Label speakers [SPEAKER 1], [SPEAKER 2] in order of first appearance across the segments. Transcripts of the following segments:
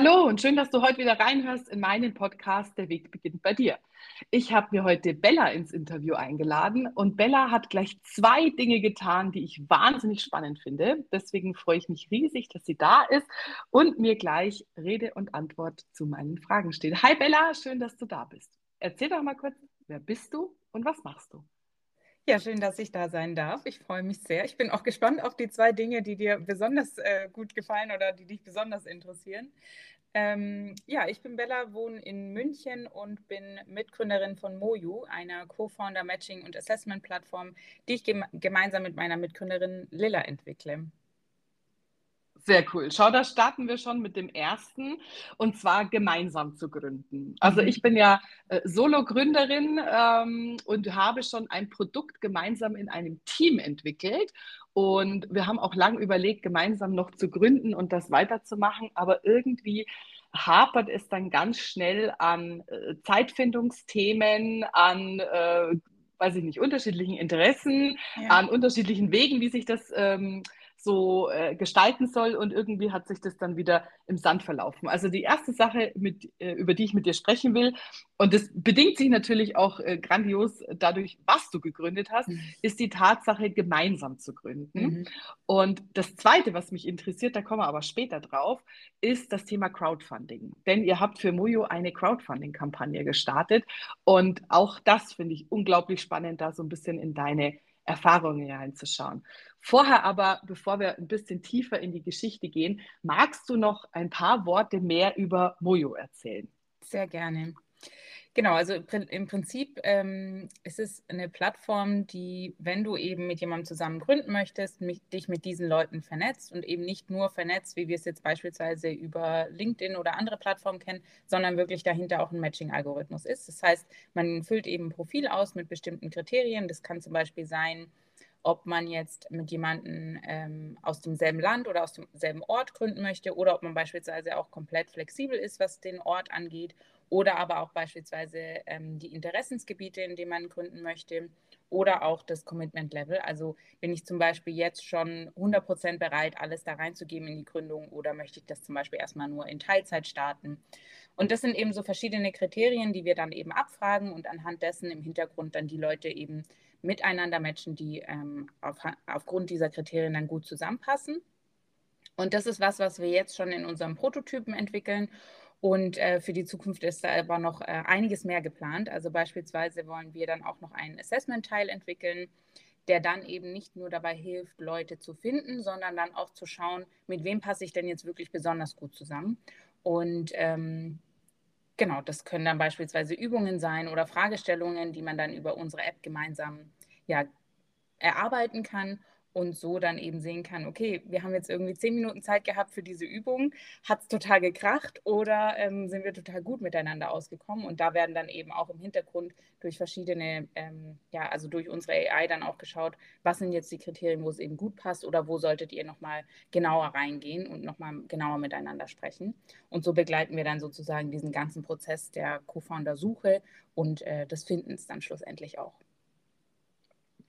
[SPEAKER 1] Hallo und schön, dass du heute wieder reinhörst in meinen Podcast Der Weg beginnt bei dir. Ich habe mir heute Bella ins Interview eingeladen und Bella hat gleich zwei Dinge getan, die ich wahnsinnig spannend finde. Deswegen freue ich mich riesig, dass sie da ist und mir gleich Rede und Antwort zu meinen Fragen steht. Hi Bella, schön, dass du da bist. Erzähl doch mal kurz, wer bist du und was machst du?
[SPEAKER 2] Ja, schön, dass ich da sein darf. Ich freue mich sehr. Ich bin auch gespannt auf die zwei Dinge, die dir besonders äh, gut gefallen oder die dich besonders interessieren. Ähm, ja, ich bin Bella, wohne in München und bin Mitgründerin von Moju, einer Co-Founder Matching und Assessment Plattform, die ich gem gemeinsam mit meiner Mitgründerin Lilla entwickle.
[SPEAKER 1] Sehr cool. Schau, da starten wir schon mit dem ersten und zwar gemeinsam zu gründen. Also mhm. ich bin ja äh, Solo-Gründerin ähm, und habe schon ein Produkt gemeinsam in einem Team entwickelt. Und wir haben auch lange überlegt, gemeinsam noch zu gründen und das weiterzumachen. Aber irgendwie hapert es dann ganz schnell an äh, Zeitfindungsthemen, an äh, weiß ich nicht, unterschiedlichen Interessen, ja. an unterschiedlichen Wegen, wie sich das ähm, so äh, gestalten soll und irgendwie hat sich das dann wieder im Sand verlaufen. Also die erste Sache, mit, äh, über die ich mit dir sprechen will, und das bedingt sich natürlich auch äh, grandios dadurch, was du gegründet hast, mhm. ist die Tatsache, gemeinsam zu gründen. Mhm. Und das Zweite, was mich interessiert, da kommen wir aber später drauf, ist das Thema Crowdfunding. Denn ihr habt für Mojo eine Crowdfunding-Kampagne gestartet und auch das finde ich unglaublich spannend, da so ein bisschen in deine Erfahrungen hineinzuschauen. Vorher aber, bevor wir ein bisschen tiefer in die Geschichte gehen, magst du noch ein paar Worte mehr über Mojo erzählen?
[SPEAKER 2] Sehr gerne. Genau, also im Prinzip ähm, ist es eine Plattform, die, wenn du eben mit jemandem zusammen gründen möchtest, mich, dich mit diesen Leuten vernetzt und eben nicht nur vernetzt, wie wir es jetzt beispielsweise über LinkedIn oder andere Plattformen kennen, sondern wirklich dahinter auch ein Matching-Algorithmus ist. Das heißt, man füllt eben ein Profil aus mit bestimmten Kriterien. Das kann zum Beispiel sein, ob man jetzt mit jemandem ähm, aus demselben Land oder aus demselben Ort gründen möchte oder ob man beispielsweise auch komplett flexibel ist, was den Ort angeht oder aber auch beispielsweise ähm, die Interessensgebiete, in denen man gründen möchte oder auch das Commitment Level. Also bin ich zum Beispiel jetzt schon 100% bereit, alles da reinzugeben in die Gründung oder möchte ich das zum Beispiel erstmal nur in Teilzeit starten. Und das sind eben so verschiedene Kriterien, die wir dann eben abfragen und anhand dessen im Hintergrund dann die Leute eben miteinander matchen, die ähm, auf, aufgrund dieser Kriterien dann gut zusammenpassen. Und das ist was, was wir jetzt schon in unserem Prototypen entwickeln und äh, für die Zukunft ist da aber noch äh, einiges mehr geplant. Also beispielsweise wollen wir dann auch noch einen Assessment-Teil entwickeln, der dann eben nicht nur dabei hilft, Leute zu finden, sondern dann auch zu schauen, mit wem passe ich denn jetzt wirklich besonders gut zusammen. Und ähm, genau, das können dann beispielsweise Übungen sein oder Fragestellungen, die man dann über unsere App gemeinsam ja, erarbeiten kann und so dann eben sehen kann, okay, wir haben jetzt irgendwie zehn Minuten Zeit gehabt für diese Übung, hat es total gekracht oder ähm, sind wir total gut miteinander ausgekommen und da werden dann eben auch im Hintergrund durch verschiedene, ähm, ja, also durch unsere AI dann auch geschaut, was sind jetzt die Kriterien, wo es eben gut passt oder wo solltet ihr nochmal genauer reingehen und nochmal genauer miteinander sprechen und so begleiten wir dann sozusagen diesen ganzen Prozess der Co-Founder-Suche und äh, des Findens dann schlussendlich auch.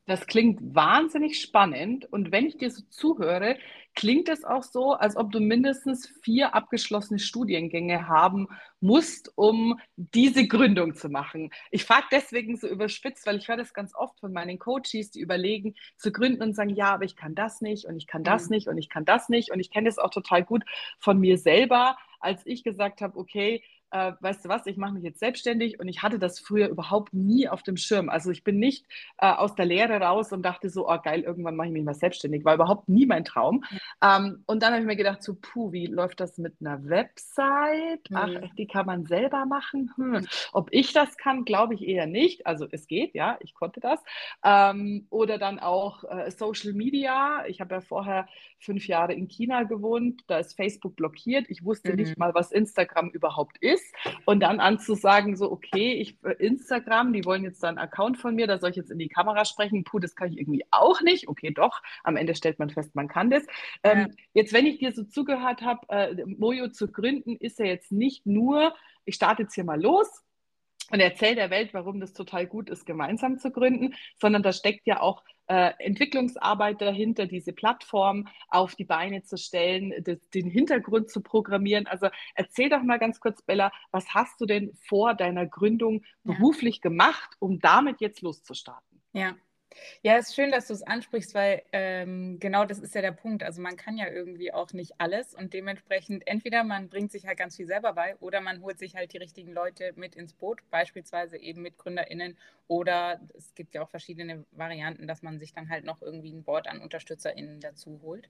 [SPEAKER 1] Das klingt wahnsinnig spannend. Und wenn ich dir so zuhöre, klingt es auch so, als ob du mindestens vier abgeschlossene Studiengänge haben musst, um diese Gründung zu machen. Ich frage deswegen so überspitzt, weil ich höre das ganz oft von meinen Coaches, die überlegen zu gründen und sagen, ja, aber ich kann das nicht und ich kann das mhm. nicht und ich kann das nicht. Und ich kenne das auch total gut von mir selber, als ich gesagt habe, okay, äh, weißt du was, ich mache mich jetzt selbstständig und ich hatte das früher überhaupt nie auf dem Schirm. Also ich bin nicht äh, aus der Lehre raus und dachte so, oh geil, irgendwann mache ich mich mal selbstständig. War überhaupt nie mein Traum. Ähm, und dann habe ich mir gedacht, so, puh, wie läuft das mit einer Website? Ach, mhm. die kann man selber machen. Hm. Mhm. Ob ich das kann, glaube ich eher nicht. Also es geht, ja, ich konnte das. Ähm, oder dann auch äh, Social Media. Ich habe ja vorher fünf Jahre in China gewohnt. Da ist Facebook blockiert. Ich wusste mhm. nicht mal, was Instagram überhaupt ist ist und dann anzusagen, so, okay, ich äh, Instagram, die wollen jetzt da einen Account von mir, da soll ich jetzt in die Kamera sprechen, puh, das kann ich irgendwie auch nicht. Okay, doch, am Ende stellt man fest, man kann das. Ja. Ähm, jetzt, wenn ich dir so zugehört habe, äh, Mojo zu gründen, ist ja jetzt nicht nur, ich starte jetzt hier mal los, und erzähl der Welt, warum das total gut ist, gemeinsam zu gründen, sondern da steckt ja auch äh, Entwicklungsarbeit dahinter, diese Plattform auf die Beine zu stellen, das, den Hintergrund zu programmieren. Also erzähl doch mal ganz kurz, Bella, was hast du denn vor deiner Gründung beruflich ja. gemacht, um damit jetzt loszustarten?
[SPEAKER 2] Ja, ja, es ist schön, dass du es ansprichst, weil ähm, genau das ist ja der Punkt. Also man kann ja irgendwie auch nicht alles und dementsprechend entweder man bringt sich halt ganz viel selber bei oder man holt sich halt die richtigen Leute mit ins Boot, beispielsweise eben MitgründerInnen oder es gibt ja auch verschiedene Varianten, dass man sich dann halt noch irgendwie ein Board an UnterstützerInnen dazu holt.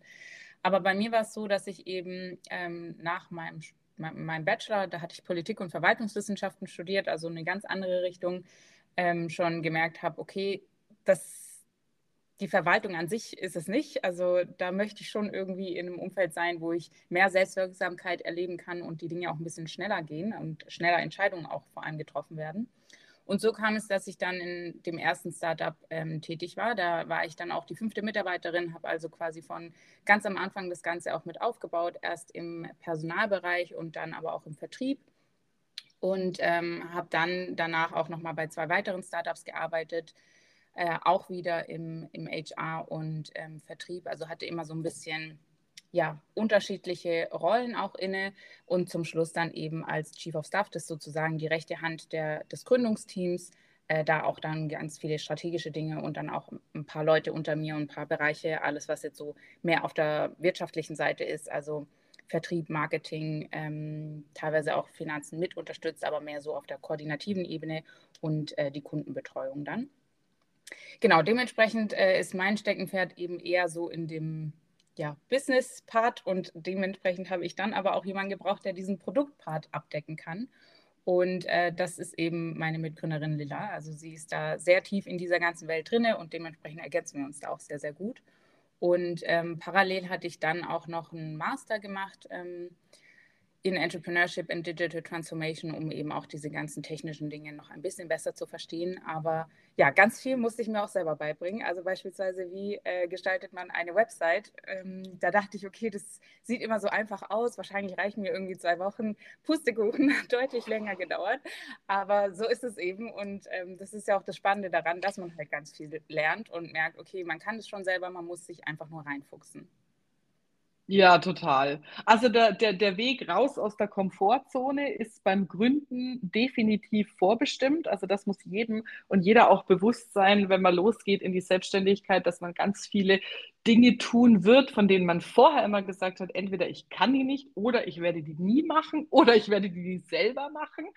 [SPEAKER 2] Aber bei mir war es so, dass ich eben ähm, nach meinem meinem Bachelor, da hatte ich Politik und Verwaltungswissenschaften studiert, also eine ganz andere Richtung, ähm, schon gemerkt habe, okay, das, die Verwaltung an sich ist es nicht. Also da möchte ich schon irgendwie in einem Umfeld sein, wo ich mehr Selbstwirksamkeit erleben kann und die Dinge auch ein bisschen schneller gehen und schneller Entscheidungen auch vor allem getroffen werden. Und so kam es, dass ich dann in dem ersten Startup ähm, tätig war. Da war ich dann auch die fünfte Mitarbeiterin, habe also quasi von ganz am Anfang das Ganze auch mit aufgebaut, erst im Personalbereich und dann aber auch im Vertrieb. Und ähm, habe dann danach auch nochmal bei zwei weiteren Startups gearbeitet, äh, auch wieder im, im HR und ähm, Vertrieb. Also hatte immer so ein bisschen ja, unterschiedliche Rollen auch inne und zum Schluss dann eben als Chief of Staff, das sozusagen die rechte Hand der, des Gründungsteams, äh, da auch dann ganz viele strategische Dinge und dann auch ein paar Leute unter mir und ein paar Bereiche, alles was jetzt so mehr auf der wirtschaftlichen Seite ist, also Vertrieb, Marketing, ähm, teilweise auch Finanzen mit unterstützt, aber mehr so auf der koordinativen Ebene und äh, die Kundenbetreuung dann. Genau, dementsprechend äh, ist mein Steckenpferd eben eher so in dem ja, Business-Part und dementsprechend habe ich dann aber auch jemanden gebraucht, der diesen Produkt-Part abdecken kann. Und äh, das ist eben meine Mitgründerin Lilla. Also sie ist da sehr tief in dieser ganzen Welt drinne und dementsprechend ergänzen wir uns da auch sehr, sehr gut. Und ähm, parallel hatte ich dann auch noch einen Master gemacht ähm, in Entrepreneurship and Digital Transformation, um eben auch diese ganzen technischen Dinge noch ein bisschen besser zu verstehen. Aber ja, ganz viel musste ich mir auch selber beibringen. Also beispielsweise, wie äh, gestaltet man eine Website? Ähm, da dachte ich, okay, das sieht immer so einfach aus. Wahrscheinlich reichen mir irgendwie zwei Wochen. Pustekuchen hat deutlich länger gedauert. Aber so ist es eben. Und ähm, das ist ja auch das Spannende daran, dass man halt ganz viel lernt und merkt, okay, man kann es schon selber, man muss sich einfach nur reinfuchsen.
[SPEAKER 1] Ja, total. Also der, der, der Weg raus aus der Komfortzone ist beim Gründen definitiv vorbestimmt. Also das muss jedem und jeder auch bewusst sein, wenn man losgeht in die Selbstständigkeit, dass man ganz viele Dinge tun wird, von denen man vorher immer gesagt hat, entweder ich kann die nicht oder ich werde die nie machen oder ich werde die selber machen.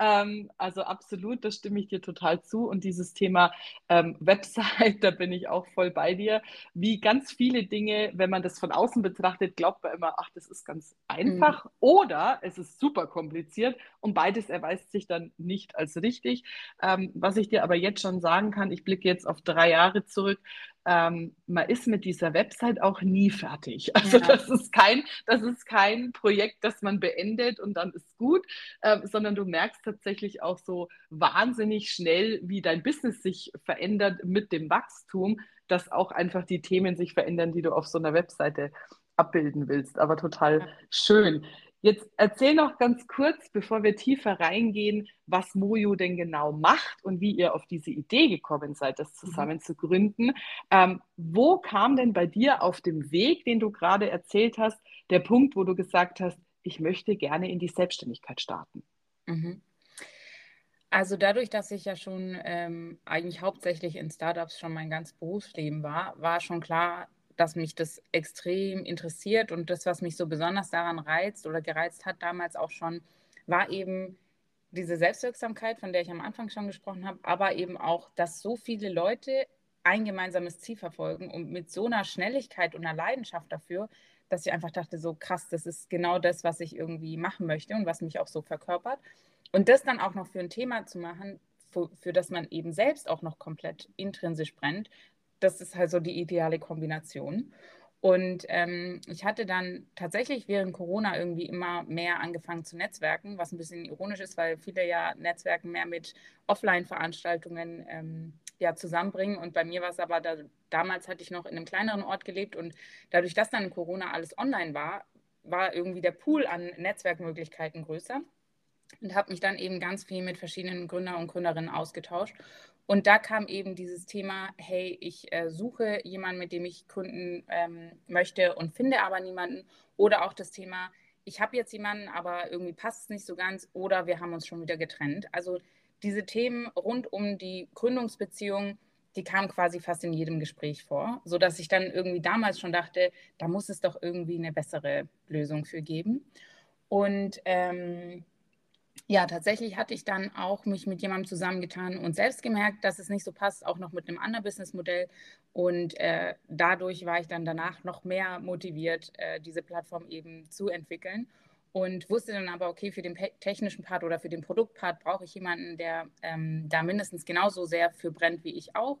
[SPEAKER 1] Ähm, also absolut, da stimme ich dir total zu. Und dieses Thema ähm, Website, da bin ich auch voll bei dir. Wie ganz viele Dinge, wenn man das von außen betrachtet, glaubt man immer, ach, das ist ganz einfach mhm. oder es ist super kompliziert und beides erweist sich dann nicht als richtig. Ähm, was ich dir aber jetzt schon sagen kann, ich blicke jetzt auf drei Jahre zurück, ähm, man ist mit dieser Website auch nie fertig. Also ja. das, ist kein, das ist kein Projekt, das man beendet und dann ist gut, äh, sondern du merkst tatsächlich auch so wahnsinnig schnell, wie dein Business sich verändert mit dem Wachstum, dass auch einfach die Themen sich verändern, die du auf so einer Webseite abbilden willst. Aber total ja. schön. Jetzt erzähl noch ganz kurz, bevor wir tiefer reingehen, was Mojo denn genau macht und wie ihr auf diese Idee gekommen seid, das mhm. zusammen zu gründen. Ähm, wo kam denn bei dir auf dem Weg, den du gerade erzählt hast, der Punkt, wo du gesagt hast, ich möchte gerne in die Selbstständigkeit starten? Mhm.
[SPEAKER 2] Also dadurch, dass ich ja schon ähm, eigentlich hauptsächlich in Startups schon mein ganzes Berufsleben war, war schon klar, dass mich das extrem interessiert und das, was mich so besonders daran reizt oder gereizt hat damals auch schon, war eben diese Selbstwirksamkeit, von der ich am Anfang schon gesprochen habe, aber eben auch, dass so viele Leute ein gemeinsames Ziel verfolgen und mit so einer Schnelligkeit und einer Leidenschaft dafür, dass ich einfach dachte, so krass, das ist genau das, was ich irgendwie machen möchte und was mich auch so verkörpert. Und das dann auch noch für ein Thema zu machen, für, für das man eben selbst auch noch komplett intrinsisch brennt, das ist halt so die ideale Kombination. Und ähm, ich hatte dann tatsächlich während Corona irgendwie immer mehr angefangen zu netzwerken, was ein bisschen ironisch ist, weil viele ja Netzwerken mehr mit Offline-Veranstaltungen ähm, ja, zusammenbringen. Und bei mir war es aber, da, damals hatte ich noch in einem kleineren Ort gelebt und dadurch, dass dann Corona alles online war, war irgendwie der Pool an Netzwerkmöglichkeiten größer. Und habe mich dann eben ganz viel mit verschiedenen Gründer und Gründerinnen ausgetauscht. Und da kam eben dieses Thema, hey, ich äh, suche jemanden, mit dem ich gründen ähm, möchte und finde aber niemanden. Oder auch das Thema, ich habe jetzt jemanden, aber irgendwie passt es nicht so ganz oder wir haben uns schon wieder getrennt. Also diese Themen rund um die Gründungsbeziehung, die kamen quasi fast in jedem Gespräch vor, sodass ich dann irgendwie damals schon dachte, da muss es doch irgendwie eine bessere Lösung für geben. Und ähm, ja, tatsächlich hatte ich dann auch mich mit jemandem zusammengetan und selbst gemerkt, dass es nicht so passt, auch noch mit einem anderen Businessmodell. Und äh, dadurch war ich dann danach noch mehr motiviert, äh, diese Plattform eben zu entwickeln. Und wusste dann aber, okay, für den technischen Part oder für den Produktpart brauche ich jemanden, der ähm, da mindestens genauso sehr für brennt wie ich auch.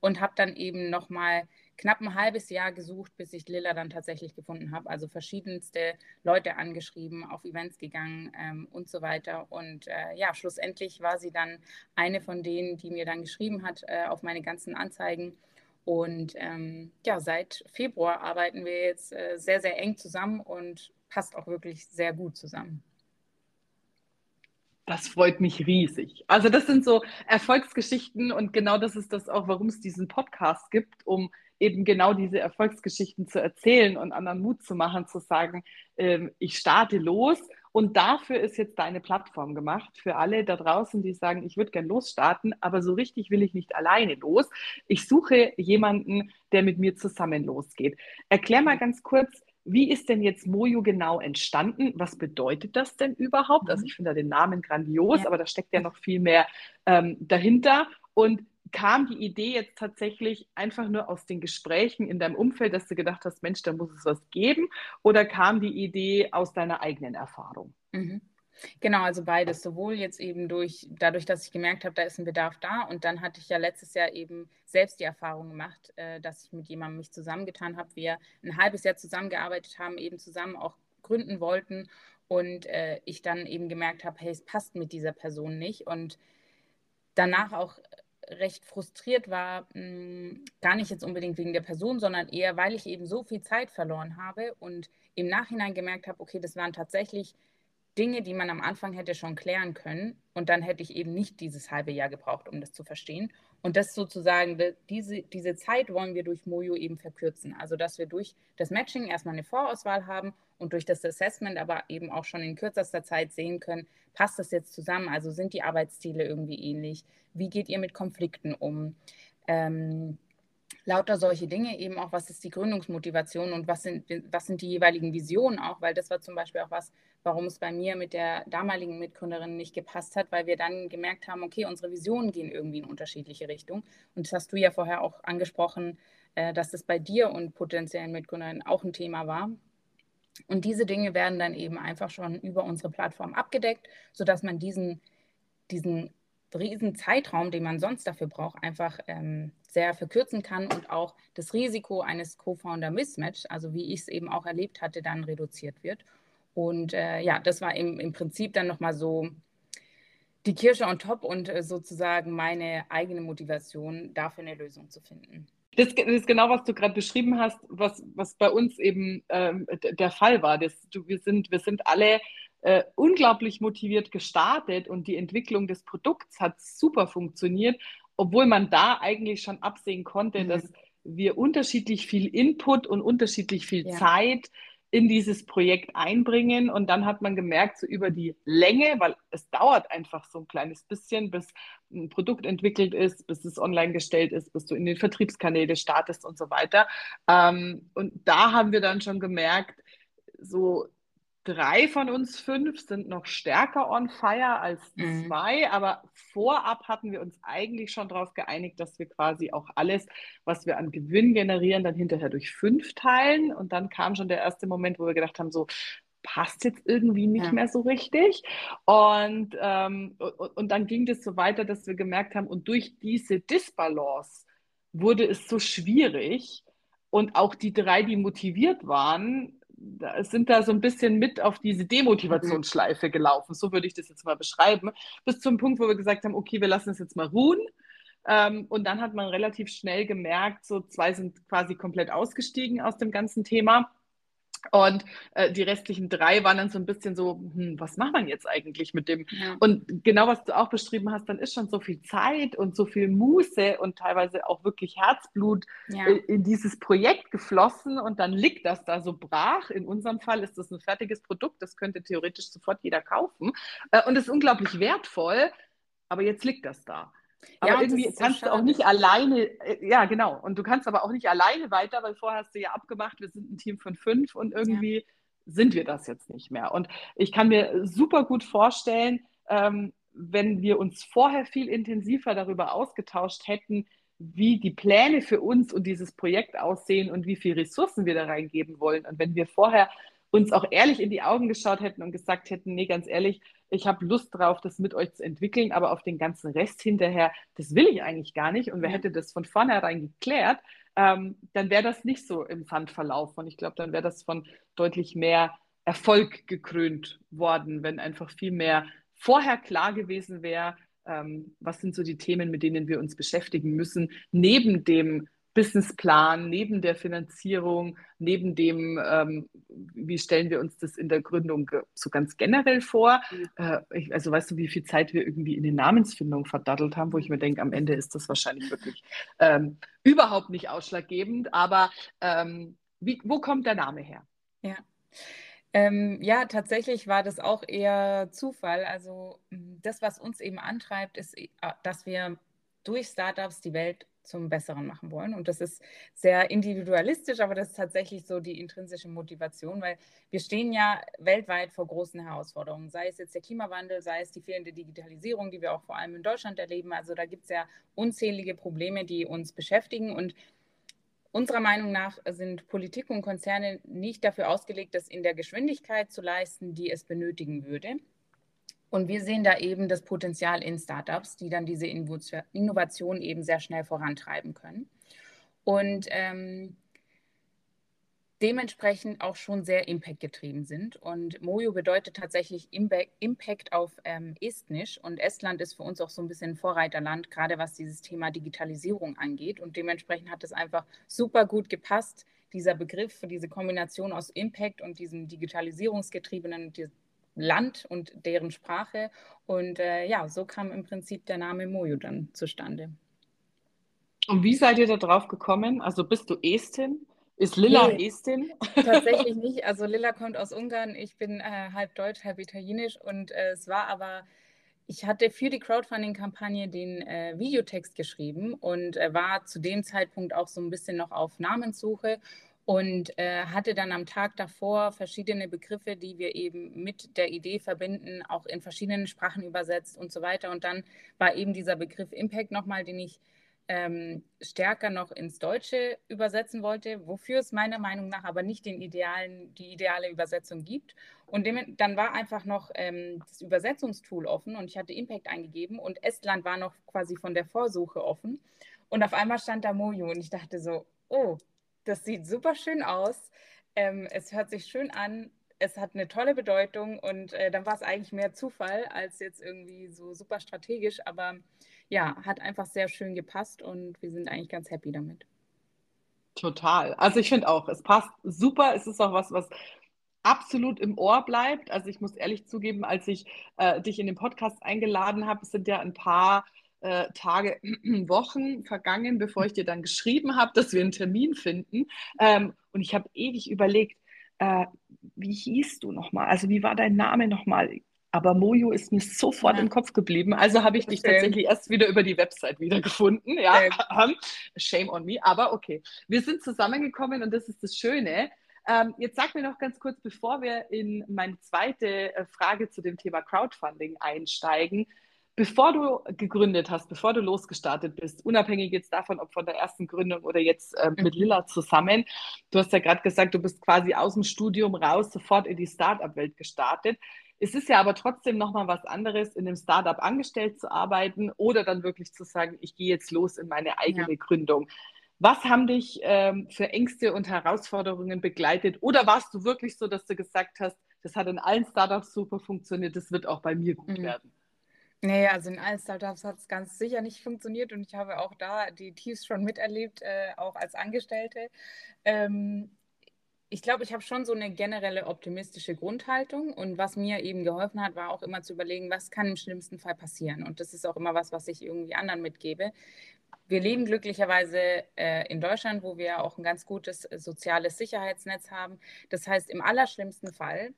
[SPEAKER 2] Und habe dann eben nochmal knapp ein halbes Jahr gesucht, bis ich Lilla dann tatsächlich gefunden habe. Also verschiedenste Leute angeschrieben, auf Events gegangen ähm, und so weiter. Und äh, ja, schlussendlich war sie dann eine von denen, die mir dann geschrieben hat äh, auf meine ganzen Anzeigen. Und ähm, ja, seit Februar arbeiten wir jetzt äh, sehr, sehr eng zusammen und passt auch wirklich sehr gut zusammen.
[SPEAKER 1] Das freut mich riesig. Also das sind so Erfolgsgeschichten und genau das ist das auch, warum es diesen Podcast gibt, um eben genau diese Erfolgsgeschichten zu erzählen und anderen Mut zu machen, zu sagen, ähm, ich starte los und dafür ist jetzt deine Plattform gemacht, für alle da draußen, die sagen, ich würde gern losstarten, aber so richtig will ich nicht alleine los. Ich suche jemanden, der mit mir zusammen losgeht. Erklär mal ganz kurz, wie ist denn jetzt Mojo genau entstanden? Was bedeutet das denn überhaupt? Also mhm. ich finde den Namen grandios, ja. aber da steckt ja noch viel mehr ähm, dahinter. Und kam die Idee jetzt tatsächlich einfach nur aus den Gesprächen in deinem Umfeld, dass du gedacht hast, Mensch, da muss es was geben? Oder kam die Idee aus deiner eigenen Erfahrung?
[SPEAKER 2] Mhm. Genau, also beides. Sowohl jetzt eben durch, dadurch, dass ich gemerkt habe, da ist ein Bedarf da. Und dann hatte ich ja letztes Jahr eben selbst die Erfahrung gemacht, äh, dass ich mit jemandem mich zusammengetan habe. Wir ein halbes Jahr zusammengearbeitet haben, eben zusammen auch gründen wollten. Und äh, ich dann eben gemerkt habe, hey, es passt mit dieser Person nicht. Und danach auch recht frustriert war, mh, hm, gar nicht jetzt unbedingt wegen der Person, sondern eher, weil ich eben so viel Zeit verloren habe und im Nachhinein gemerkt habe, okay, das waren tatsächlich Dinge, die man am Anfang hätte schon klären können und dann hätte ich eben nicht dieses halbe Jahr gebraucht, um das zu verstehen. Und das sozusagen, diese, diese Zeit wollen wir durch Mojo eben verkürzen. Also, dass wir durch das Matching erstmal eine Vorauswahl haben und durch das Assessment aber eben auch schon in kürzester Zeit sehen können, passt das jetzt zusammen? Also sind die Arbeitsziele irgendwie ähnlich? Wie geht ihr mit Konflikten um? Ähm, lauter solche Dinge eben auch, was ist die Gründungsmotivation und was sind, was sind die jeweiligen Visionen auch, weil das war zum Beispiel auch was, warum es bei mir mit der damaligen Mitgründerin nicht gepasst hat, weil wir dann gemerkt haben, okay, unsere Visionen gehen irgendwie in unterschiedliche Richtungen. Und das hast du ja vorher auch angesprochen, äh, dass das bei dir und potenziellen Mitgründern auch ein Thema war. Und diese Dinge werden dann eben einfach schon über unsere Plattform abgedeckt, sodass man diesen, diesen riesen Zeitraum, den man sonst dafür braucht, einfach ähm, sehr verkürzen kann und auch das Risiko eines Co-Founder-Mismatch, also wie ich es eben auch erlebt hatte, dann reduziert wird. Und äh, ja, das war im, im Prinzip dann nochmal so die Kirsche on top und äh, sozusagen meine eigene Motivation, dafür eine Lösung zu finden.
[SPEAKER 1] Das, das ist genau, was du gerade beschrieben hast, was, was bei uns eben ähm, der Fall war. Das, du, wir, sind, wir sind alle äh, unglaublich motiviert gestartet und die Entwicklung des Produkts hat super funktioniert, obwohl man da eigentlich schon absehen konnte, mhm. dass wir unterschiedlich viel Input und unterschiedlich viel ja. Zeit in dieses Projekt einbringen. Und dann hat man gemerkt, so über die Länge, weil es dauert einfach so ein kleines bisschen, bis ein Produkt entwickelt ist, bis es online gestellt ist, bis du in den Vertriebskanäle startest und so weiter. Ähm, und da haben wir dann schon gemerkt, so drei von uns fünf sind noch stärker on fire als mhm. zwei, mhm. aber vorab hatten wir uns eigentlich schon darauf geeinigt, dass wir quasi auch alles, was wir an Gewinn generieren, dann hinterher durch fünf teilen. Und dann kam schon der erste Moment, wo wir gedacht haben, so, passt jetzt irgendwie nicht ja. mehr so richtig. Und, ähm, und, und dann ging das so weiter, dass wir gemerkt haben, und durch diese Disbalance wurde es so schwierig. Und auch die drei, die motiviert waren, sind da so ein bisschen mit auf diese Demotivationsschleife gelaufen. So würde ich das jetzt mal beschreiben. Bis zum Punkt, wo wir gesagt haben, okay, wir lassen es jetzt mal ruhen. Ähm, und dann hat man relativ schnell gemerkt, so zwei sind quasi komplett ausgestiegen aus dem ganzen Thema. Und äh, die restlichen drei waren dann so ein bisschen so, hm, was macht man jetzt eigentlich mit dem? Ja. Und genau was du auch beschrieben hast, dann ist schon so viel Zeit und so viel Muße und teilweise auch wirklich Herzblut ja. in, in dieses Projekt geflossen und dann liegt das da so brach. In unserem Fall ist das ein fertiges Produkt, das könnte theoretisch sofort jeder kaufen äh, und ist unglaublich wertvoll, aber jetzt liegt das da. Aber ja, irgendwie kannst du auch nicht alleine, äh, ja genau, und du kannst aber auch nicht alleine weiter, weil vorher hast du ja abgemacht, wir sind ein Team von fünf und irgendwie ja. sind wir das jetzt nicht mehr. Und ich kann mir super gut vorstellen, ähm, wenn wir uns vorher viel intensiver darüber ausgetauscht hätten, wie die Pläne für uns und dieses Projekt aussehen und wie viel Ressourcen wir da reingeben wollen. Und wenn wir vorher uns auch ehrlich in die Augen geschaut hätten und gesagt hätten, nee, ganz ehrlich, ich habe Lust drauf, das mit euch zu entwickeln, aber auf den ganzen Rest hinterher, das will ich eigentlich gar nicht. Und wer hätte das von vornherein geklärt, ähm, dann wäre das nicht so im Sand verlaufen. Und ich glaube, dann wäre das von deutlich mehr Erfolg gekrönt worden, wenn einfach viel mehr vorher klar gewesen wäre, ähm, was sind so die Themen, mit denen wir uns beschäftigen müssen, neben dem Businessplan, neben der Finanzierung, neben dem, ähm, wie stellen wir uns das in der Gründung so ganz generell vor. Äh, ich, also weißt du, wie viel Zeit wir irgendwie in die Namensfindung verdattelt haben, wo ich mir denke, am Ende ist das wahrscheinlich wirklich ähm, überhaupt nicht ausschlaggebend. Aber ähm, wie, wo kommt der Name her?
[SPEAKER 2] Ja. Ähm, ja, tatsächlich war das auch eher Zufall. Also das, was uns eben antreibt, ist, äh, dass wir durch Startups die Welt zum Besseren machen wollen. Und das ist sehr individualistisch, aber das ist tatsächlich so die intrinsische Motivation, weil wir stehen ja weltweit vor großen Herausforderungen, sei es jetzt der Klimawandel, sei es die fehlende Digitalisierung, die wir auch vor allem in Deutschland erleben. Also da gibt es ja unzählige Probleme, die uns beschäftigen. Und Unserer Meinung nach sind Politik und Konzerne nicht dafür ausgelegt, das in der Geschwindigkeit zu leisten, die es benötigen würde. Und wir sehen da eben das Potenzial in Startups, die dann diese Innovation eben sehr schnell vorantreiben können. Und ähm, dementsprechend auch schon sehr Impact-getrieben sind. Und Mojo bedeutet tatsächlich Impact auf ähm, Estnisch. Und Estland ist für uns auch so ein bisschen Vorreiterland, gerade was dieses Thema Digitalisierung angeht. Und dementsprechend hat es einfach super gut gepasst, dieser Begriff, diese Kombination aus Impact und diesem digitalisierungsgetriebenen, Land und deren Sprache. Und äh, ja, so kam im Prinzip der Name Mojo dann zustande.
[SPEAKER 1] Und wie seid ihr da drauf gekommen? Also bist du Estin? Ist Lilla nee, Estin?
[SPEAKER 2] Tatsächlich nicht. Also Lilla kommt aus Ungarn. Ich bin äh, halb deutsch, halb italienisch. Und äh, es war aber, ich hatte für die Crowdfunding-Kampagne den äh, Videotext geschrieben und äh, war zu dem Zeitpunkt auch so ein bisschen noch auf Namenssuche und äh, hatte dann am Tag davor verschiedene Begriffe, die wir eben mit der Idee verbinden, auch in verschiedenen Sprachen übersetzt und so weiter. Und dann war eben dieser Begriff Impact nochmal, den ich ähm, stärker noch ins Deutsche übersetzen wollte, wofür es meiner Meinung nach aber nicht den idealen, die ideale Übersetzung gibt. Und dem, dann war einfach noch ähm, das Übersetzungstool offen und ich hatte Impact eingegeben und Estland war noch quasi von der Vorsuche offen. Und auf einmal stand da Mojo und ich dachte so, oh, das sieht super schön aus. Ähm, es hört sich schön an. Es hat eine tolle Bedeutung und äh, dann war es eigentlich mehr Zufall als jetzt irgendwie so super strategisch. Aber ja, hat einfach sehr schön gepasst und wir sind eigentlich ganz happy damit.
[SPEAKER 1] Total. Also ich finde auch, es passt super. Es ist auch was, was absolut im Ohr bleibt. Also ich muss ehrlich zugeben, als ich äh, dich in den Podcast eingeladen habe, sind ja ein paar äh, Tage, Wochen vergangen, bevor ich dir dann geschrieben habe, dass wir einen Termin finden. Ähm, und ich habe ewig überlegt, äh, wie hieß du nochmal? Also wie war dein Name nochmal? Aber Mojo ist mir sofort ja. im Kopf geblieben. Also habe ich dich Schön. tatsächlich erst wieder über die Website wiedergefunden. Ja, shame on me. Aber okay, wir sind zusammengekommen und das ist das Schöne. Ähm, jetzt sag mir noch ganz kurz, bevor wir in meine zweite äh, Frage zu dem Thema Crowdfunding einsteigen, bevor du gegründet hast, bevor du losgestartet bist, unabhängig jetzt davon, ob von der ersten Gründung oder jetzt äh, mit mhm. Lilla zusammen, du hast ja gerade gesagt, du bist quasi aus dem Studium raus, sofort in die Startup-Welt gestartet. Es ist ja aber trotzdem nochmal was anderes, in einem Startup angestellt zu arbeiten oder dann wirklich zu sagen, ich gehe jetzt los in meine eigene ja. Gründung. Was haben dich ähm, für Ängste und Herausforderungen begleitet? Oder warst du wirklich so, dass du gesagt hast, das hat in allen Startups super funktioniert, das wird auch bei mir gut mhm. werden?
[SPEAKER 2] Nee, also in allen Startups hat es ganz sicher nicht funktioniert und ich habe auch da die Tiefs schon miterlebt, äh, auch als Angestellte. Ähm, ich glaube, ich habe schon so eine generelle optimistische Grundhaltung und was mir eben geholfen hat, war auch immer zu überlegen, was kann im schlimmsten Fall passieren. Und das ist auch immer was, was ich irgendwie anderen mitgebe. Wir leben glücklicherweise äh, in Deutschland, wo wir auch ein ganz gutes äh, soziales Sicherheitsnetz haben. Das heißt, im allerschlimmsten Fall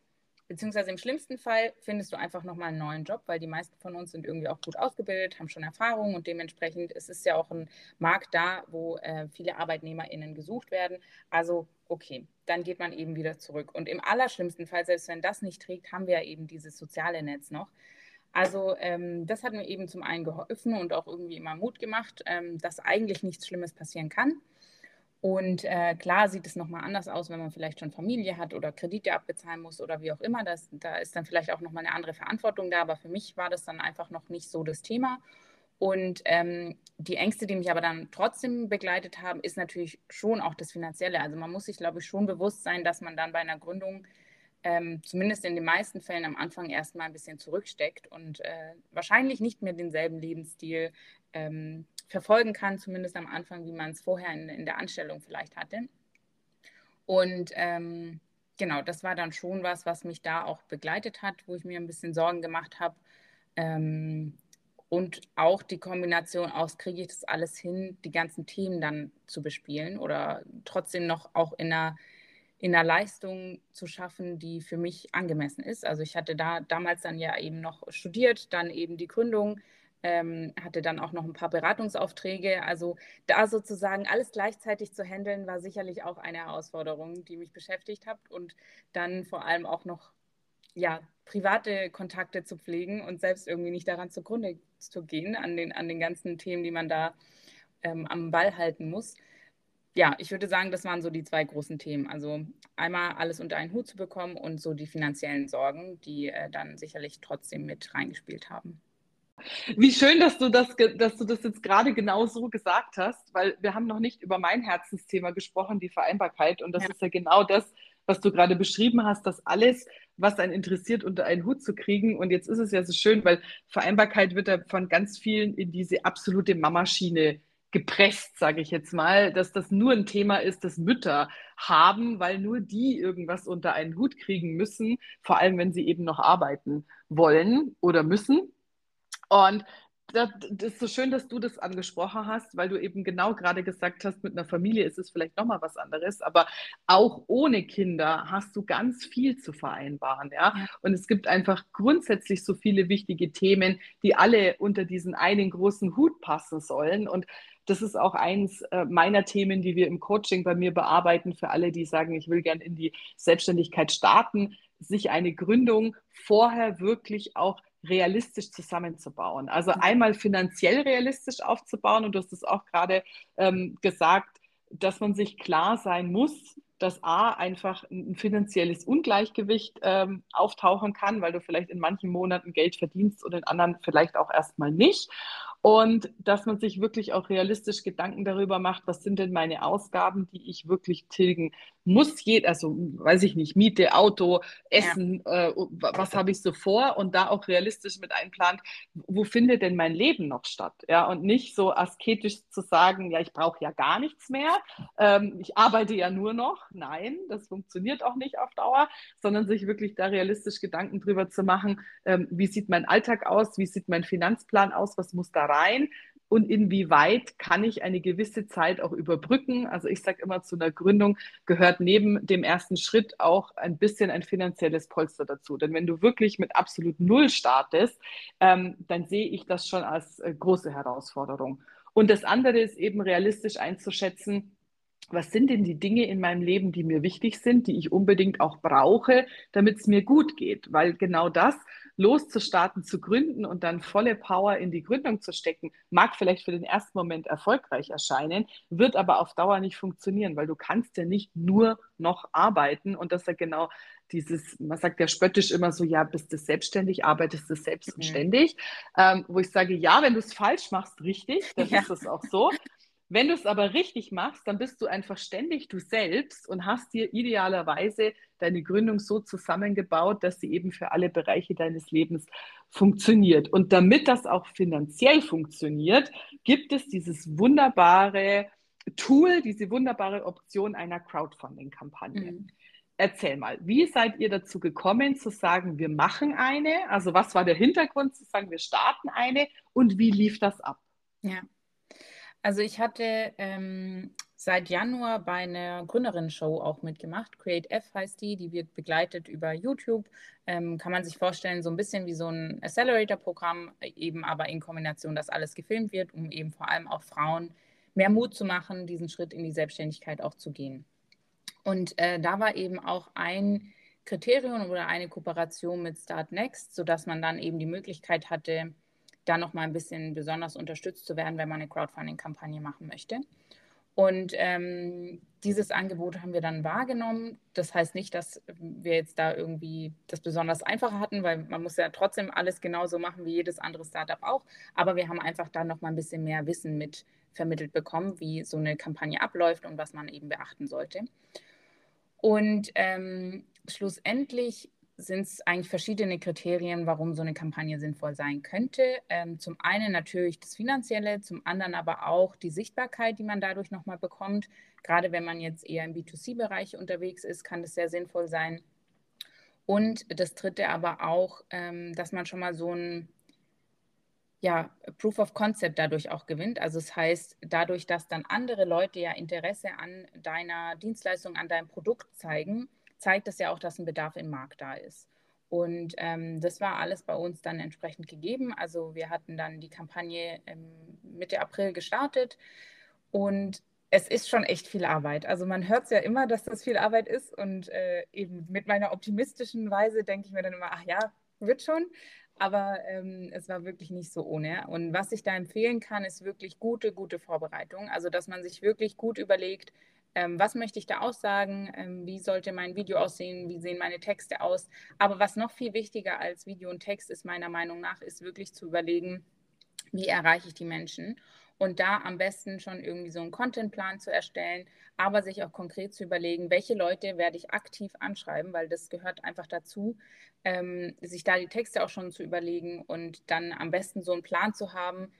[SPEAKER 2] Beziehungsweise im schlimmsten Fall findest du einfach nochmal einen neuen Job, weil die meisten von uns sind irgendwie auch gut ausgebildet, haben schon Erfahrung und dementsprechend ist es ja auch ein Markt da, wo äh, viele ArbeitnehmerInnen gesucht werden. Also okay, dann geht man eben wieder zurück. Und im allerschlimmsten Fall, selbst wenn das nicht trägt, haben wir ja eben dieses soziale Netz noch. Also ähm, das hat mir eben zum einen geholfen und auch irgendwie immer Mut gemacht, ähm, dass eigentlich nichts Schlimmes passieren kann. Und äh, klar sieht es nochmal anders aus, wenn man vielleicht schon Familie hat oder Kredite abbezahlen muss oder wie auch immer. Das, da ist dann vielleicht auch nochmal eine andere Verantwortung da, aber für mich war das dann einfach noch nicht so das Thema. Und ähm, die Ängste, die mich aber dann trotzdem begleitet haben, ist natürlich schon auch das Finanzielle. Also man muss sich, glaube ich, schon bewusst sein, dass man dann bei einer Gründung ähm, zumindest in den meisten Fällen am Anfang erstmal ein bisschen zurücksteckt und äh, wahrscheinlich nicht mehr denselben Lebensstil ähm, verfolgen kann, zumindest am Anfang, wie man es vorher in, in, der Anstellung vielleicht hatte. Und ähm, genau, das war dann schon was, was mich da auch begleitet hat, wo ich mir ein bisschen Sorgen gemacht habe. Ähm, und auch die Kombination aus, kriege ich das alles hin, die ganzen Themen dann zu bespielen oder trotzdem noch auch in einer, in einer Leistung zu schaffen, die für mich angemessen ist. Also ich hatte da damals dann ja eben noch studiert, dann eben die Gründung ähm, hatte dann auch noch ein paar Beratungsaufträge. Also da sozusagen alles gleichzeitig zu handeln, war sicherlich auch eine Herausforderung, die mich beschäftigt hat. Und dann vor allem auch noch ja, private Kontakte zu pflegen und selbst irgendwie nicht daran zugrunde zu gehen, an den, an den ganzen Themen, die man da ähm, am Ball halten muss. Ja, ich würde sagen, das waren so die zwei großen Themen. Also einmal alles unter einen Hut zu bekommen und so die finanziellen Sorgen, die äh, dann sicherlich trotzdem mit reingespielt haben.
[SPEAKER 1] Wie schön, dass du das, dass du das jetzt gerade genau so gesagt hast, weil wir haben noch nicht über mein Herzensthema gesprochen, die Vereinbarkeit. Und das ja. ist ja genau das, was du gerade beschrieben hast, dass alles, was einen interessiert, unter einen Hut zu kriegen. Und jetzt ist es ja so schön, weil Vereinbarkeit wird ja von ganz vielen in diese absolute Mamaschiene gepresst, sage ich jetzt mal, dass das nur ein Thema ist, das Mütter haben, weil nur die irgendwas unter einen Hut kriegen müssen, vor allem wenn sie eben noch arbeiten wollen oder müssen. Und das, das, ist so schön, dass du das angesprochen hast, weil du eben genau gerade gesagt hast, mit einer Familie ist es vielleicht nochmal was anderes, aber auch ohne Kinder hast du ganz viel zu vereinbaren, ja? Und es gibt einfach grundsätzlich so viele wichtige Themen, die alle unter diesen einen großen Hut passen sollen. Und das ist auch eins äh, meiner Themen, die wir im Coaching bei mir bearbeiten, für alle, die sagen, ich will gern in die Selbstständigkeit starten, sich eine Gründung vorher wirklich auch realistisch zusammenzubauen. Also einmal finanziell realistisch aufzubauen. Und du hast es auch gerade ähm, gesagt, dass man sich klar sein muss, dass A einfach ein finanzielles Ungleichgewicht ähm, auftauchen kann, weil du vielleicht in manchen Monaten Geld verdienst und in anderen vielleicht auch erstmal nicht. Und dass man sich wirklich auch realistisch Gedanken darüber macht, was sind denn meine Ausgaben, die ich wirklich tilgen muss. Jed also weiß ich nicht, Miete, Auto, Essen, ja. äh, was habe ich so vor und da auch realistisch mit einplant, wo findet denn mein Leben noch statt? Ja, und nicht so asketisch zu sagen, ja, ich brauche ja gar nichts mehr, ähm, ich arbeite ja nur noch. Nein, das funktioniert auch nicht auf Dauer, sondern sich wirklich da realistisch Gedanken drüber zu machen, ähm, wie sieht mein Alltag aus, wie sieht mein Finanzplan aus, was muss da rein und inwieweit kann ich eine gewisse Zeit auch überbrücken. Also ich sage immer, zu einer Gründung gehört neben dem ersten Schritt auch ein bisschen ein finanzielles Polster dazu. Denn wenn du wirklich mit absolut Null startest, ähm, dann sehe ich das schon als äh, große Herausforderung. Und das andere ist eben realistisch einzuschätzen, was sind denn die Dinge in meinem Leben, die mir wichtig sind, die ich unbedingt auch brauche, damit es mir gut geht? Weil genau das, loszustarten, zu gründen und dann volle Power in die Gründung zu stecken, mag vielleicht für den ersten Moment erfolgreich erscheinen, wird aber auf Dauer nicht funktionieren, weil du kannst ja nicht nur noch arbeiten und das ist ja genau dieses, man sagt ja spöttisch immer so, ja, bist du selbstständig, arbeitest du selbst und ständig, ähm, wo ich sage, ja, wenn du es falsch machst, richtig, dann ja. ist es auch so. Wenn du es aber richtig machst, dann bist du einfach ständig du selbst und hast dir idealerweise deine Gründung so zusammengebaut, dass sie eben für alle Bereiche deines Lebens funktioniert. Und damit das auch finanziell funktioniert, gibt es dieses wunderbare Tool, diese wunderbare Option einer Crowdfunding-Kampagne. Mhm. Erzähl mal, wie seid ihr dazu gekommen zu sagen, wir machen eine? Also was war der Hintergrund zu sagen, wir starten eine und wie lief das ab?
[SPEAKER 2] Ja, also ich hatte ähm, seit Januar bei einer Gründerinnen-Show auch mitgemacht. Create F heißt die, die wird begleitet über YouTube. Ähm, kann man sich vorstellen, so ein bisschen wie so ein Accelerator-Programm, eben aber in Kombination, dass alles gefilmt wird, um eben vor allem auch Frauen mehr Mut zu machen, diesen Schritt in die Selbstständigkeit auch zu gehen. Und äh, da war eben auch ein Kriterium oder eine Kooperation mit Start Next, sodass man dann eben die Möglichkeit hatte, da noch mal ein bisschen besonders unterstützt zu werden, wenn man eine Crowdfunding-Kampagne machen möchte. Und ähm, dieses Angebot haben wir dann wahrgenommen. Das heißt nicht, dass wir jetzt da irgendwie das besonders einfacher hatten, weil man muss ja trotzdem alles genauso machen wie jedes andere Startup auch. Aber wir haben einfach dann noch mal ein bisschen mehr Wissen mit vermittelt bekommen, wie so eine Kampagne abläuft und was man eben beachten sollte. Und ähm, schlussendlich sind es eigentlich verschiedene Kriterien, warum so eine Kampagne sinnvoll sein könnte. Ähm, zum einen natürlich das Finanzielle, zum anderen aber auch die Sichtbarkeit, die man dadurch nochmal bekommt. Gerade wenn man jetzt eher im B2C-Bereich unterwegs ist, kann das sehr sinnvoll sein. Und das dritte aber auch, ähm, dass man schon mal so ein ja, Proof of Concept dadurch auch gewinnt. Also es das heißt, dadurch, dass dann andere Leute ja Interesse an deiner Dienstleistung, an deinem Produkt zeigen, zeigt das ja auch, dass ein Bedarf im Markt da ist. Und ähm, das war alles bei uns dann entsprechend gegeben. Also wir hatten dann die Kampagne ähm, Mitte April gestartet und es ist schon echt viel Arbeit. Also man hört es ja immer, dass das viel Arbeit ist und äh, eben mit meiner optimistischen Weise denke ich mir dann immer, ach ja, wird schon aber ähm, es war wirklich nicht so ohne. Und was ich da empfehlen kann, ist wirklich gute, gute Vorbereitung. Also, dass man sich wirklich gut überlegt, ähm, was möchte ich da aussagen, ähm, wie sollte mein Video aussehen, wie sehen meine Texte aus. Aber was noch viel wichtiger als Video und Text ist meiner Meinung nach, ist wirklich zu überlegen, wie erreiche ich die Menschen? Und da am besten schon irgendwie so einen Contentplan zu erstellen, aber sich auch konkret zu überlegen, welche Leute werde ich aktiv anschreiben, weil das gehört einfach dazu, ähm, sich da die Texte auch schon zu überlegen und dann am besten so einen Plan zu haben,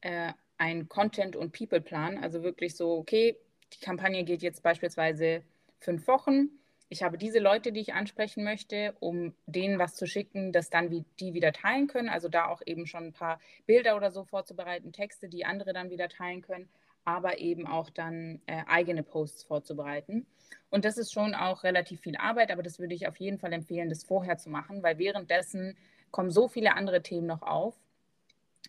[SPEAKER 2] äh, ein Content- und People-Plan, also wirklich so, okay, die Kampagne geht jetzt beispielsweise fünf Wochen ich habe diese Leute, die ich ansprechen möchte, um denen was zu schicken, das dann die wieder teilen können. Also da auch eben schon ein paar Bilder oder so vorzubereiten, Texte, die andere dann wieder teilen können, aber eben auch dann äh, eigene Posts vorzubereiten. Und das ist schon auch relativ viel Arbeit, aber das würde ich auf jeden Fall empfehlen, das vorher zu machen, weil währenddessen kommen so viele andere Themen noch auf.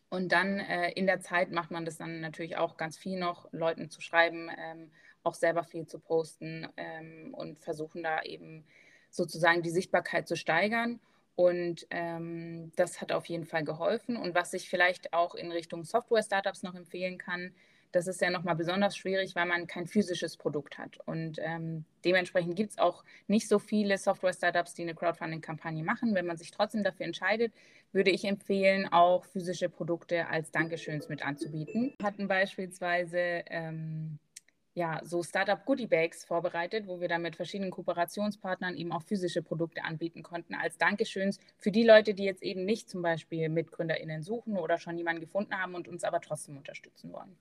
[SPEAKER 2] Und dann äh, in der Zeit macht man das dann natürlich auch ganz viel noch, Leuten zu schreiben, ähm, auch selber viel zu posten ähm, und versuchen da eben sozusagen die Sichtbarkeit zu steigern. Und ähm, das hat auf jeden Fall geholfen. Und was ich vielleicht auch in Richtung Software-Startups noch empfehlen kann, das ist ja nochmal besonders schwierig, weil man kein physisches Produkt hat. Und ähm, dementsprechend gibt es auch nicht so viele Software-Startups, die eine Crowdfunding-Kampagne machen. Wenn man sich trotzdem dafür entscheidet, würde ich empfehlen, auch physische Produkte als Dankeschöns mit anzubieten. Wir hatten beispielsweise ähm, ja, so Startup Goodie Bags vorbereitet, wo wir dann mit verschiedenen Kooperationspartnern eben auch physische Produkte anbieten konnten, als Dankeschöns für die Leute, die jetzt eben nicht zum Beispiel MitgründerInnen suchen oder schon jemanden gefunden haben und uns aber trotzdem unterstützen wollen.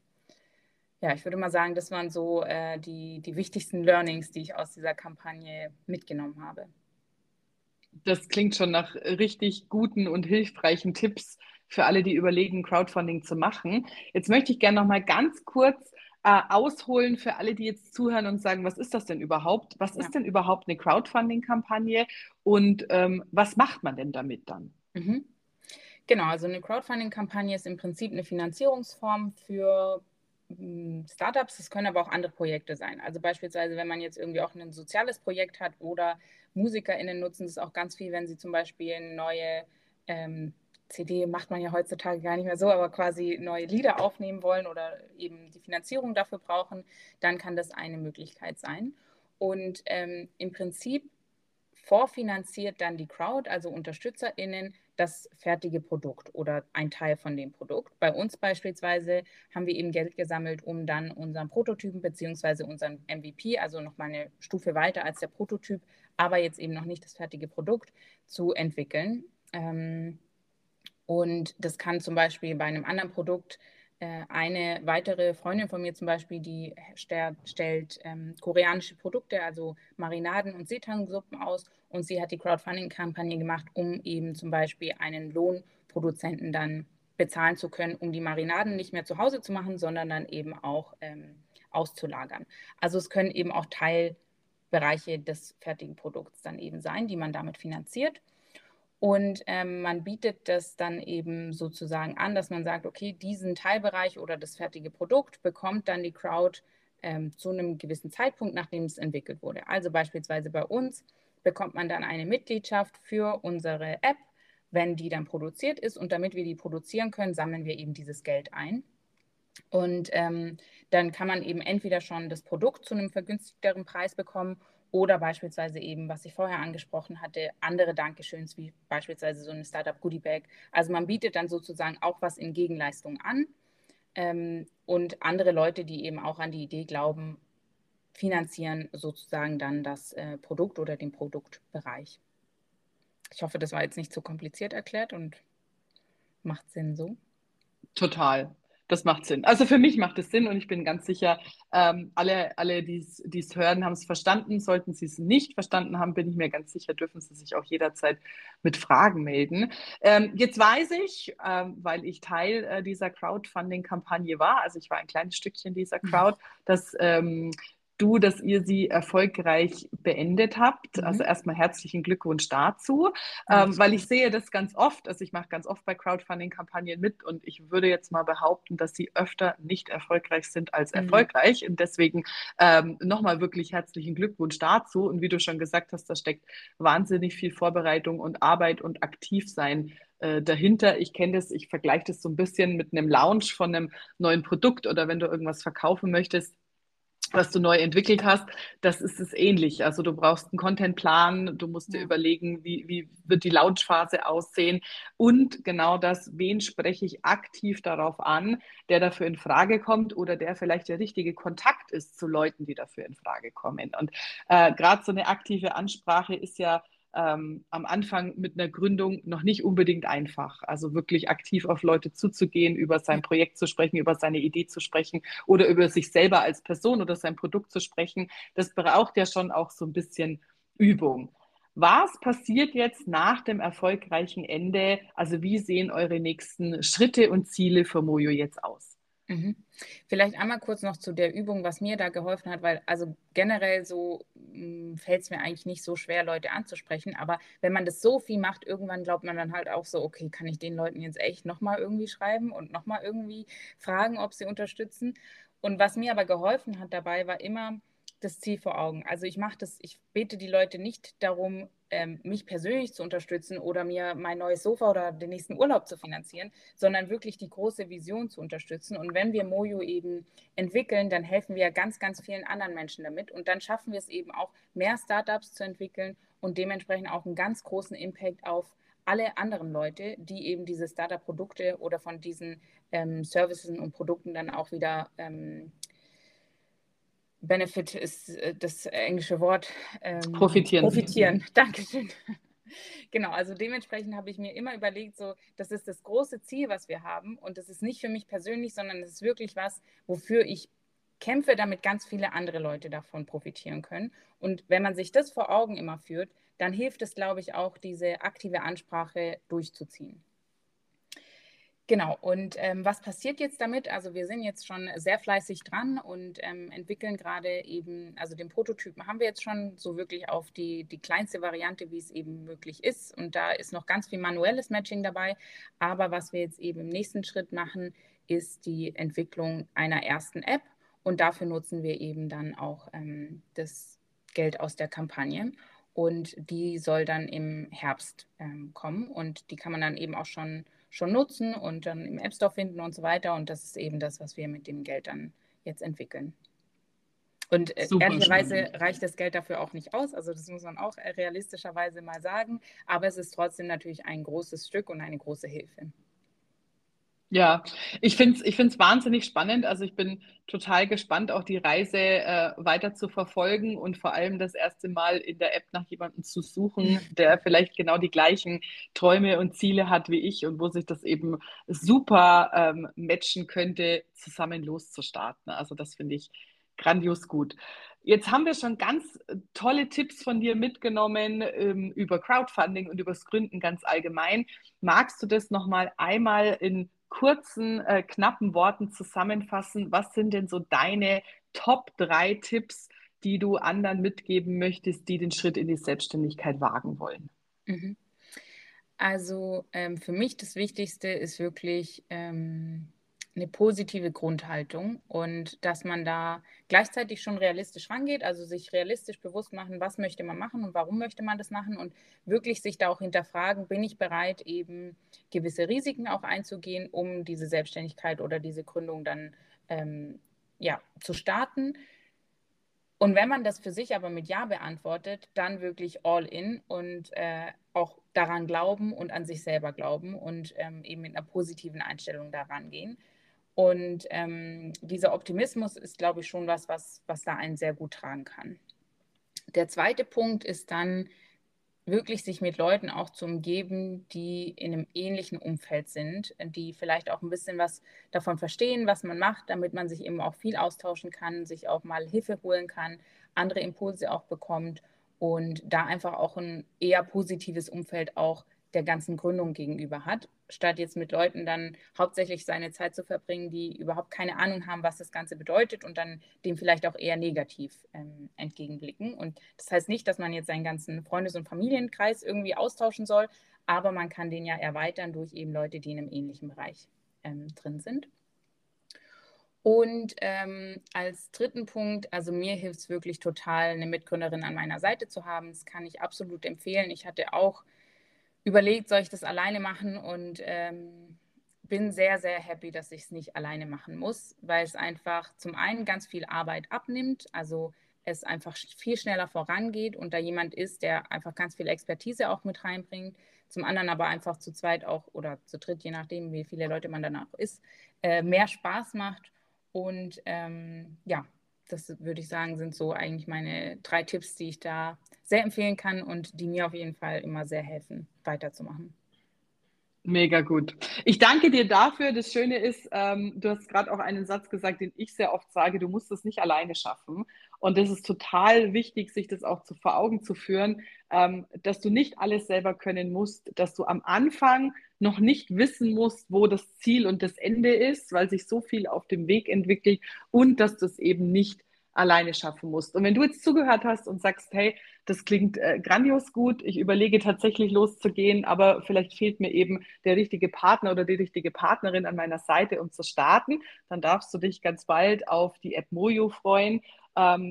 [SPEAKER 2] Ja, ich würde mal sagen, das waren so äh, die, die wichtigsten Learnings, die ich aus dieser Kampagne mitgenommen habe.
[SPEAKER 1] Das klingt schon nach richtig guten und hilfreichen Tipps für alle, die überlegen, Crowdfunding zu machen. Jetzt möchte ich gerne noch mal ganz kurz äh, ausholen für alle, die jetzt zuhören und sagen, was ist das denn überhaupt? Was ja. ist denn überhaupt eine Crowdfunding-Kampagne und ähm, was macht man denn damit dann?
[SPEAKER 2] Mhm. Genau, also eine Crowdfunding-Kampagne ist im Prinzip eine Finanzierungsform für Startups, das können aber auch andere Projekte sein. Also beispielsweise, wenn man jetzt irgendwie auch ein soziales Projekt hat oder MusikerInnen nutzen das auch ganz viel, wenn sie zum Beispiel neue ähm, CD macht man ja heutzutage gar nicht mehr so, aber quasi neue Lieder aufnehmen wollen oder eben die Finanzierung dafür brauchen, dann kann das eine Möglichkeit sein. Und ähm, im Prinzip vorfinanziert dann die Crowd, also UnterstützerInnen, das fertige Produkt oder ein Teil von dem Produkt. Bei uns beispielsweise haben wir eben Geld gesammelt, um dann unseren Prototypen bzw. unseren MVP, also nochmal eine Stufe weiter als der Prototyp, aber jetzt eben noch nicht das fertige Produkt zu entwickeln. Ähm, und das kann zum Beispiel bei einem anderen Produkt eine weitere Freundin von mir zum Beispiel, die stellt ähm, koreanische Produkte, also Marinaden und Seetangsuppen aus. Und sie hat die Crowdfunding-Kampagne gemacht, um eben zum Beispiel einen Lohnproduzenten dann bezahlen zu können, um die Marinaden nicht mehr zu Hause zu machen, sondern dann eben auch ähm, auszulagern. Also es können eben auch Teilbereiche des fertigen Produkts dann eben sein, die man damit finanziert. Und ähm, man bietet das dann eben sozusagen an, dass man sagt, okay, diesen Teilbereich oder das fertige Produkt bekommt dann die Crowd ähm, zu einem gewissen Zeitpunkt, nachdem es entwickelt wurde. Also beispielsweise bei uns bekommt man dann eine Mitgliedschaft für unsere App, wenn die dann produziert ist. Und damit wir die produzieren können, sammeln wir eben dieses Geld ein. Und ähm, dann kann man eben entweder schon das Produkt zu einem vergünstigteren Preis bekommen oder beispielsweise eben, was ich vorher angesprochen hatte, andere Dankeschöns, wie beispielsweise so eine Startup Goodie Bag. Also man bietet dann sozusagen auch was in Gegenleistung an. Ähm, und andere Leute, die eben auch an die Idee glauben, finanzieren sozusagen dann das äh, Produkt oder den Produktbereich. Ich hoffe, das war jetzt nicht zu kompliziert erklärt und macht Sinn so.
[SPEAKER 1] Total das macht Sinn. Also für mich macht es Sinn und ich bin ganz sicher, ähm, alle, alle die es hören, haben es verstanden. Sollten sie es nicht verstanden haben, bin ich mir ganz sicher, dürfen sie sich auch jederzeit mit Fragen melden. Ähm, jetzt weiß ich, ähm, weil ich Teil äh, dieser Crowdfunding-Kampagne war, also ich war ein kleines Stückchen dieser mhm. Crowd, dass ähm, du, dass ihr sie erfolgreich beendet habt. Mhm. Also erstmal herzlichen Glückwunsch dazu, ähm, weil ich sehe das ganz oft, also ich mache ganz oft bei Crowdfunding-Kampagnen mit und ich würde jetzt mal behaupten, dass sie öfter nicht erfolgreich sind als mhm. erfolgreich. Und deswegen ähm, nochmal wirklich herzlichen Glückwunsch dazu. Und wie du schon gesagt hast, da steckt wahnsinnig viel Vorbereitung und Arbeit und Aktivsein äh, dahinter. Ich kenne das, ich vergleiche das so ein bisschen mit einem Launch von einem neuen Produkt oder wenn du irgendwas verkaufen möchtest was du neu entwickelt hast, das ist es ähnlich. Also du brauchst einen Contentplan, du musst dir überlegen, wie, wie wird die Launchphase aussehen und genau das, wen spreche ich aktiv darauf an, der dafür in Frage kommt oder der vielleicht der richtige Kontakt ist zu Leuten, die dafür in Frage kommen. Und äh, gerade so eine aktive Ansprache ist ja ähm, am Anfang mit einer Gründung noch nicht unbedingt einfach. Also wirklich aktiv auf Leute zuzugehen, über sein Projekt zu sprechen, über seine Idee zu sprechen oder über sich selber als Person oder sein Produkt zu sprechen. Das braucht ja schon auch so ein bisschen Übung. Was passiert jetzt nach dem erfolgreichen Ende? Also wie sehen eure nächsten Schritte und Ziele für Mojo jetzt aus?
[SPEAKER 2] Mhm. Vielleicht einmal kurz noch zu der Übung, was mir da geholfen hat, weil also generell so hm, fällt es mir eigentlich nicht so schwer, Leute anzusprechen. Aber wenn man das so viel macht, irgendwann glaubt man dann halt auch so, okay, kann ich den Leuten jetzt echt nochmal irgendwie schreiben und nochmal irgendwie fragen, ob sie unterstützen. Und was mir aber geholfen hat dabei, war immer das Ziel vor Augen. Also ich mache das, ich bete die Leute nicht darum, ähm, mich persönlich zu unterstützen oder mir mein neues Sofa oder den nächsten Urlaub zu finanzieren, sondern wirklich die große Vision zu unterstützen. Und wenn wir Mojo eben entwickeln, dann helfen wir ganz, ganz vielen anderen Menschen damit. Und dann schaffen wir es eben auch, mehr Startups zu entwickeln und dementsprechend auch einen ganz großen Impact auf alle anderen Leute, die eben diese Startup-Produkte oder von diesen ähm, Services und Produkten dann auch wieder ähm, Benefit ist äh, das englische Wort.
[SPEAKER 1] Ähm, profitieren.
[SPEAKER 2] Profitieren, Dankeschön. Genau, also dementsprechend habe ich mir immer überlegt, so, das ist das große Ziel, was wir haben. Und das ist nicht für mich persönlich, sondern es ist wirklich was, wofür ich kämpfe, damit ganz viele andere Leute davon profitieren können. Und wenn man sich das vor Augen immer führt, dann hilft es, glaube ich, auch, diese aktive Ansprache durchzuziehen. Genau, und ähm, was passiert jetzt damit? Also wir sind jetzt schon sehr fleißig dran und ähm, entwickeln gerade eben, also den Prototypen haben wir jetzt schon so wirklich auf die, die kleinste Variante, wie es eben möglich ist. Und da ist noch ganz viel manuelles Matching dabei. Aber was wir jetzt eben im nächsten Schritt machen, ist die Entwicklung einer ersten App. Und dafür nutzen wir eben dann auch ähm, das Geld aus der Kampagne. Und die soll dann im Herbst ähm, kommen. Und die kann man dann eben auch schon schon nutzen und dann im App Store finden und so weiter. Und das ist eben das, was wir mit dem Geld dann jetzt entwickeln. Und äh, ehrlicherweise spannend. reicht das Geld dafür auch nicht aus. Also das muss man auch realistischerweise mal sagen. Aber es ist trotzdem natürlich ein großes Stück und eine große Hilfe.
[SPEAKER 1] Ja, ich finde es ich find's wahnsinnig spannend. Also ich bin total gespannt, auch die Reise äh, weiter zu verfolgen und vor allem das erste Mal in der App nach jemandem zu suchen, der vielleicht genau die gleichen Träume und Ziele hat wie ich und wo sich das eben super ähm, matchen könnte, zusammen loszustarten. Also das finde ich grandios gut. Jetzt haben wir schon ganz tolle Tipps von dir mitgenommen ähm, über Crowdfunding und übers Gründen ganz allgemein. Magst du das nochmal einmal in kurzen, äh, knappen Worten zusammenfassen? Was sind denn so deine Top 3 Tipps, die du anderen mitgeben möchtest, die den Schritt in die Selbstständigkeit wagen wollen? Mhm.
[SPEAKER 2] Also ähm, für mich das Wichtigste ist wirklich ähm, eine positive Grundhaltung und dass man da gleichzeitig schon realistisch rangeht, also sich realistisch bewusst machen, was möchte man machen und warum möchte man das machen und wirklich sich da auch hinterfragen, bin ich bereit, eben gewisse Risiken auch einzugehen, um diese Selbstständigkeit oder diese Gründung dann ähm, ja, zu starten. Und wenn man das für sich aber mit Ja beantwortet, dann wirklich all in und äh, auch daran glauben und an sich selber glauben und ähm, eben mit einer positiven Einstellung daran gehen. Und ähm, dieser Optimismus ist, glaube ich, schon was, was, was da einen sehr gut tragen kann. Der zweite Punkt ist dann wirklich sich mit Leuten auch zu umgeben, die in einem ähnlichen Umfeld sind, die vielleicht auch ein bisschen was davon verstehen, was man macht, damit man sich eben auch viel austauschen kann, sich auch mal Hilfe holen kann, andere Impulse auch bekommt und da einfach auch ein eher positives Umfeld auch der ganzen Gründung gegenüber hat, statt jetzt mit Leuten dann hauptsächlich seine Zeit zu verbringen, die überhaupt keine Ahnung haben, was das Ganze bedeutet und dann dem vielleicht auch eher negativ ähm, entgegenblicken. Und das heißt nicht, dass man jetzt seinen ganzen Freundes- und Familienkreis irgendwie austauschen soll, aber man kann den ja erweitern durch eben Leute, die in einem ähnlichen Bereich ähm, drin sind. Und ähm, als dritten Punkt, also mir hilft es wirklich total, eine Mitgründerin an meiner Seite zu haben. Das kann ich absolut empfehlen. Ich hatte auch überlegt, soll ich das alleine machen und ähm, bin sehr, sehr happy, dass ich es nicht alleine machen muss, weil es einfach zum einen ganz viel Arbeit abnimmt, also es einfach viel schneller vorangeht und da jemand ist, der einfach ganz viel Expertise auch mit reinbringt. Zum anderen aber einfach zu zweit auch oder zu dritt, je nachdem, wie viele Leute man danach ist, äh, mehr Spaß macht. Und ähm, ja, das würde ich sagen, sind so eigentlich meine drei Tipps, die ich da sehr empfehlen kann und die mir auf jeden Fall immer sehr helfen, weiterzumachen.
[SPEAKER 1] Mega gut. Ich danke dir dafür. Das Schöne ist, ähm, du hast gerade auch einen Satz gesagt, den ich sehr oft sage, du musst es nicht alleine schaffen. Und das ist total wichtig, sich das auch zu, vor Augen zu führen, ähm, dass du nicht alles selber können musst, dass du am Anfang noch nicht wissen musst, wo das Ziel und das Ende ist, weil sich so viel auf dem Weg entwickelt und dass du es eben nicht alleine schaffen musst. Und wenn du jetzt zugehört hast und sagst, hey, das klingt äh, grandios gut, ich überlege tatsächlich loszugehen, aber vielleicht fehlt mir eben der richtige Partner oder die richtige Partnerin an meiner Seite, um zu starten, dann darfst du dich ganz bald auf die App Mojo freuen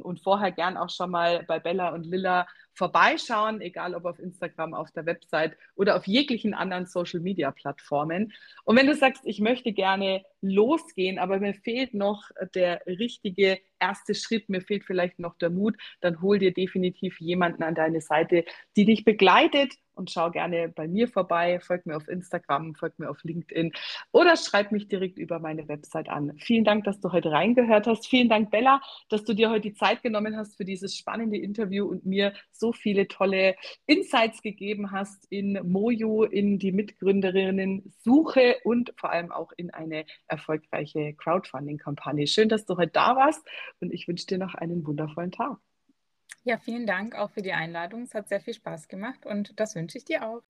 [SPEAKER 1] und vorher gern auch schon mal bei Bella und Lilla vorbeischauen, egal ob auf Instagram, auf der Website oder auf jeglichen anderen Social-Media-Plattformen. Und wenn du sagst, ich möchte gerne losgehen, aber mir fehlt noch der richtige erste Schritt, mir fehlt vielleicht noch der Mut, dann hol dir definitiv jemanden an deine Seite, die dich begleitet und schau gerne bei mir vorbei, folg mir auf Instagram, folg mir auf LinkedIn oder schreib mich direkt über meine Website an. Vielen Dank, dass du heute reingehört hast. Vielen Dank, Bella, dass du dir heute die Zeit genommen hast für dieses spannende Interview und mir so viele tolle Insights gegeben hast in Mojo, in die Mitgründerinnen-Suche und vor allem auch in eine erfolgreiche Crowdfunding-Kampagne. Schön, dass du heute da warst und ich wünsche dir noch einen wundervollen Tag.
[SPEAKER 2] Ja, vielen Dank auch für die Einladung. Es hat sehr viel Spaß gemacht und das wünsche ich dir auch.